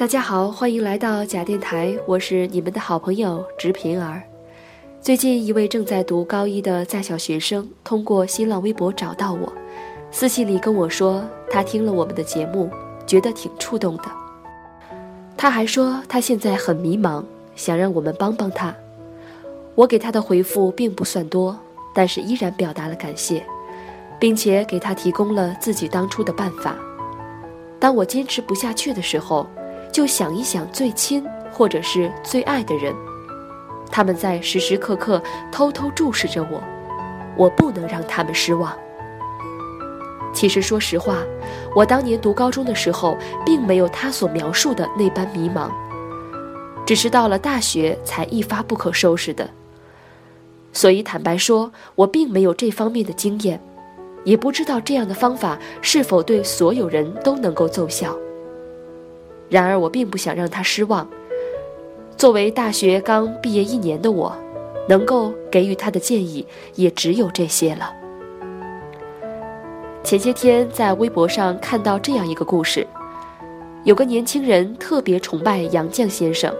大家好，欢迎来到假电台，我是你们的好朋友直平儿。最近一位正在读高一的在校学生通过新浪微博找到我，私信里跟我说他听了我们的节目，觉得挺触动的。他还说他现在很迷茫，想让我们帮帮他。我给他的回复并不算多，但是依然表达了感谢，并且给他提供了自己当初的办法。当我坚持不下去的时候。就想一想最亲或者是最爱的人，他们在时时刻刻偷偷注视着我，我不能让他们失望。其实说实话，我当年读高中的时候，并没有他所描述的那般迷茫，只是到了大学才一发不可收拾的。所以坦白说，我并没有这方面的经验，也不知道这样的方法是否对所有人都能够奏效。然而，我并不想让他失望。作为大学刚毕业一年的我，能够给予他的建议也只有这些了。前些天在微博上看到这样一个故事：有个年轻人特别崇拜杨绛先生，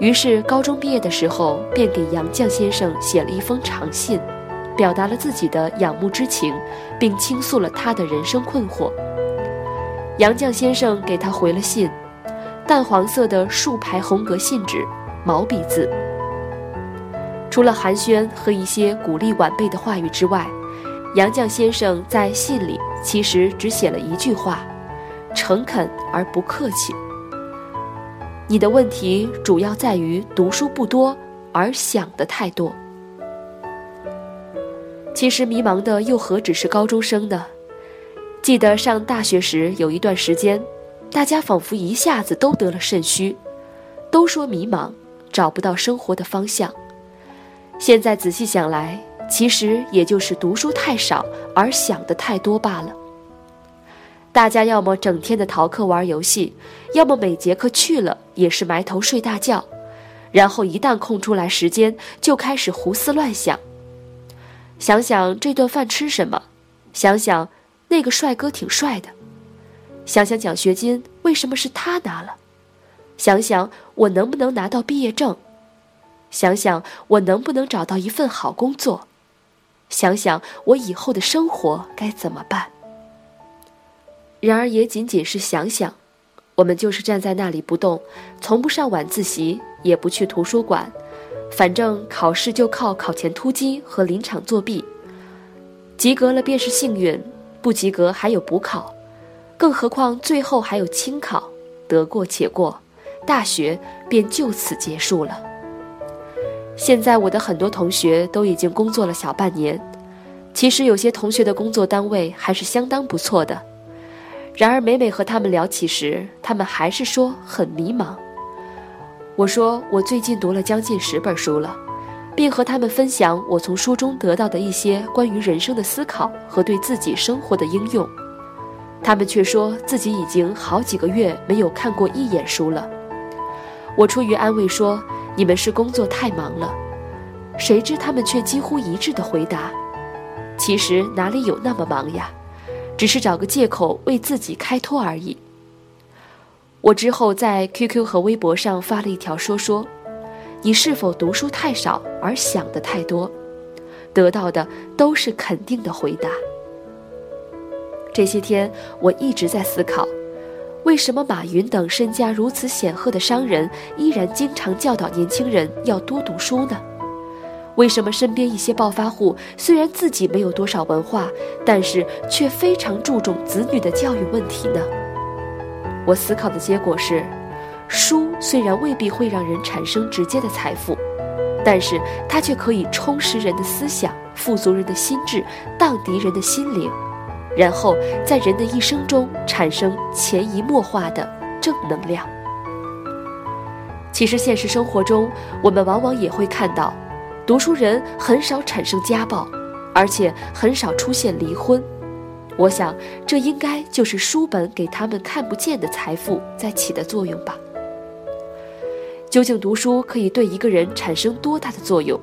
于是高中毕业的时候便给杨绛先生写了一封长信，表达了自己的仰慕之情，并倾诉了他的人生困惑。杨绛先生给他回了信。淡黄色的竖排红格信纸，毛笔字。除了寒暄和一些鼓励晚辈的话语之外，杨绛先生在信里其实只写了一句话：诚恳而不客气。你的问题主要在于读书不多，而想的太多。其实迷茫的又何止是高中生呢？记得上大学时有一段时间。大家仿佛一下子都得了肾虚，都说迷茫，找不到生活的方向。现在仔细想来，其实也就是读书太少而想的太多罢了。大家要么整天的逃课玩游戏，要么每节课去了也是埋头睡大觉，然后一旦空出来时间，就开始胡思乱想。想想这顿饭吃什么，想想那个帅哥挺帅的。想想奖学金为什么是他拿了，想想我能不能拿到毕业证，想想我能不能找到一份好工作，想想我以后的生活该怎么办。然而也仅仅是想想，我们就是站在那里不动，从不上晚自习，也不去图书馆，反正考试就靠考前突击和临场作弊，及格了便是幸运，不及格还有补考。更何况最后还有清考，得过且过，大学便就此结束了。现在我的很多同学都已经工作了小半年，其实有些同学的工作单位还是相当不错的。然而每每和他们聊起时，他们还是说很迷茫。我说我最近读了将近十本书了，并和他们分享我从书中得到的一些关于人生的思考和对自己生活的应用。他们却说自己已经好几个月没有看过一眼书了。我出于安慰说：“你们是工作太忙了。”谁知他们却几乎一致的回答：“其实哪里有那么忙呀，只是找个借口为自己开脱而已。”我之后在 QQ 和微博上发了一条说说：“你是否读书太少而想的太多？”得到的都是肯定的回答。这些天，我一直在思考，为什么马云等身家如此显赫的商人，依然经常教导年轻人要多读书呢？为什么身边一些暴发户虽然自己没有多少文化，但是却非常注重子女的教育问题呢？我思考的结果是，书虽然未必会让人产生直接的财富，但是它却可以充实人的思想，富足人的心智，荡涤人的心灵。然后在人的一生中产生潜移默化的正能量。其实现实生活中，我们往往也会看到，读书人很少产生家暴，而且很少出现离婚。我想，这应该就是书本给他们看不见的财富在起的作用吧。究竟读书可以对一个人产生多大的作用？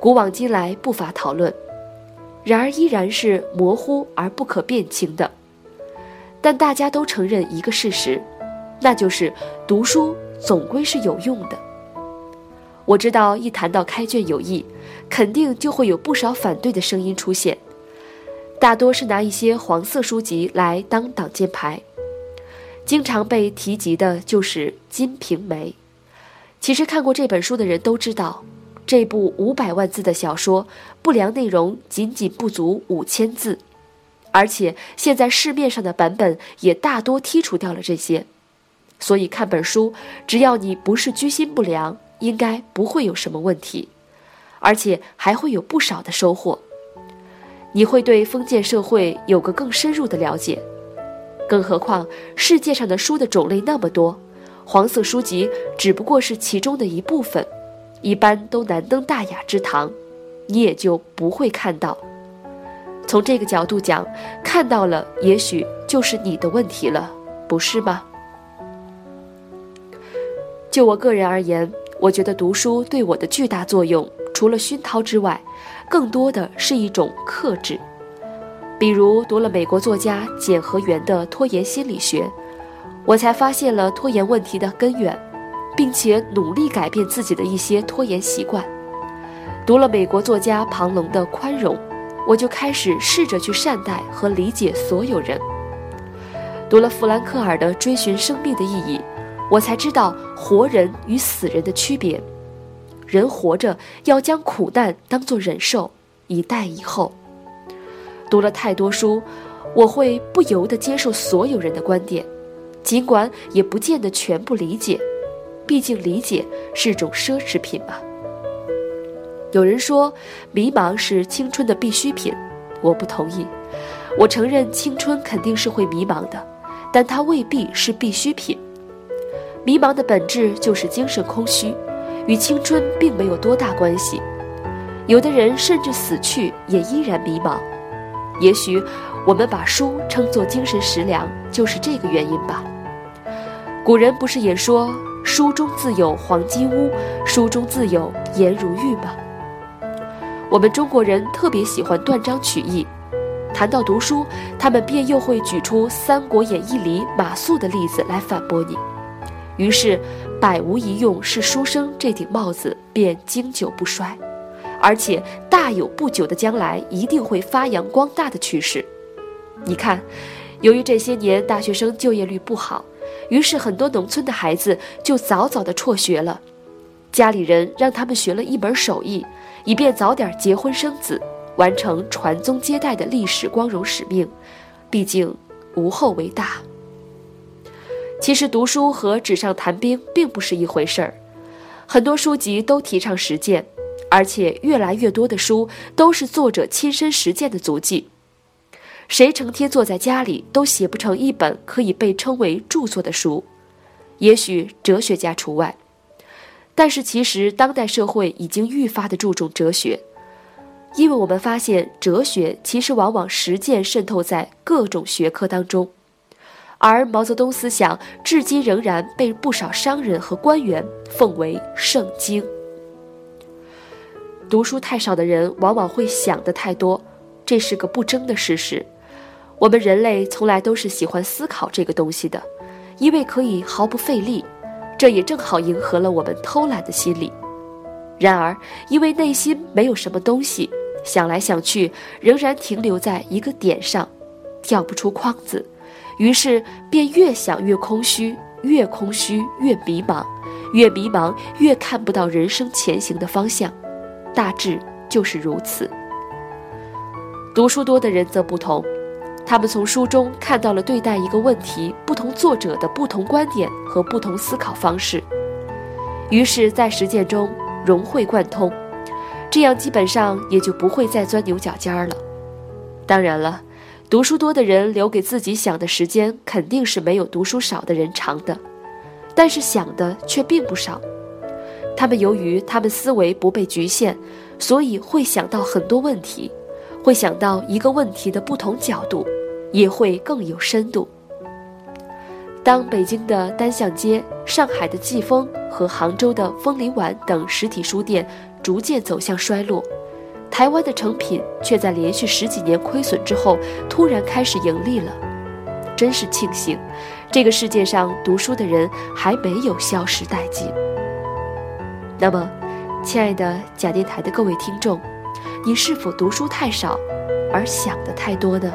古往今来不乏讨论。然而依然是模糊而不可辨清的，但大家都承认一个事实：那就是读书总归是有用的。我知道，一谈到开卷有益，肯定就会有不少反对的声音出现，大多是拿一些黄色书籍来当挡箭牌。经常被提及的就是《金瓶梅》。其实看过这本书的人都知道，这部五百万字的小说，不良内容仅仅不足五千字，而且现在市面上的版本也大多剔除掉了这些。所以看本书，只要你不是居心不良，应该不会有什么问题，而且还会有不少的收获。你会对封建社会有个更深入的了解，更何况世界上的书的种类那么多，黄色书籍只不过是其中的一部分，一般都难登大雅之堂，你也就不会看到。从这个角度讲，看到了也许就是你的问题了，不是吗？就我个人而言，我觉得读书对我的巨大作用，除了熏陶之外，更多的是一种克制。比如读了美国作家简和元的《拖延心理学》，我才发现了拖延问题的根源，并且努力改变自己的一些拖延习惯。读了美国作家庞龙的《宽容》，我就开始试着去善待和理解所有人。读了弗兰克尔的《追寻生命的意义》。我才知道活人与死人的区别。人活着要将苦难当作忍受，以待以后。读了太多书，我会不由得接受所有人的观点，尽管也不见得全部理解。毕竟理解是种奢侈品嘛。有人说迷茫是青春的必需品，我不同意。我承认青春肯定是会迷茫的，但它未必是必需品。迷茫的本质就是精神空虚，与青春并没有多大关系。有的人甚至死去也依然迷茫。也许我们把书称作精神食粮，就是这个原因吧。古人不是也说“书中自有黄金屋，书中自有颜如玉”吗？我们中国人特别喜欢断章取义，谈到读书，他们便又会举出《三国演义》里马谡的例子来反驳你。于是，“百无一用是书生”这顶帽子便经久不衰，而且大有不久的将来一定会发扬光大的趋势。你看，由于这些年大学生就业率不好，于是很多农村的孩子就早早的辍学了，家里人让他们学了一门手艺，以便早点结婚生子，完成传宗接代的历史光荣使命。毕竟，无后为大。其实读书和纸上谈兵并不是一回事儿，很多书籍都提倡实践，而且越来越多的书都是作者亲身实践的足迹。谁成天坐在家里都写不成一本可以被称为著作的书，也许哲学家除外。但是其实当代社会已经愈发的注重哲学，因为我们发现哲学其实往往实践渗透在各种学科当中。而毛泽东思想至今仍然被不少商人和官员奉为圣经。读书太少的人往往会想的太多，这是个不争的事实。我们人类从来都是喜欢思考这个东西的，因为可以毫不费力，这也正好迎合了我们偷懒的心理。然而，因为内心没有什么东西，想来想去仍然停留在一个点上，跳不出框子。于是便越想越空虚，越空虚越迷茫，越迷茫越看不到人生前行的方向，大致就是如此。读书多的人则不同，他们从书中看到了对待一个问题不同作者的不同观点和不同思考方式，于是，在实践中融会贯通，这样基本上也就不会再钻牛角尖了。当然了。读书多的人留给自己想的时间肯定是没有读书少的人长的，但是想的却并不少。他们由于他们思维不被局限，所以会想到很多问题，会想到一个问题的不同角度，也会更有深度。当北京的单向街、上海的季风和杭州的枫林晚等实体书店逐渐走向衰落。台湾的成品却在连续十几年亏损之后，突然开始盈利了，真是庆幸，这个世界上读书的人还没有消失殆尽。那么，亲爱的假电台的各位听众，你是否读书太少，而想的太多呢？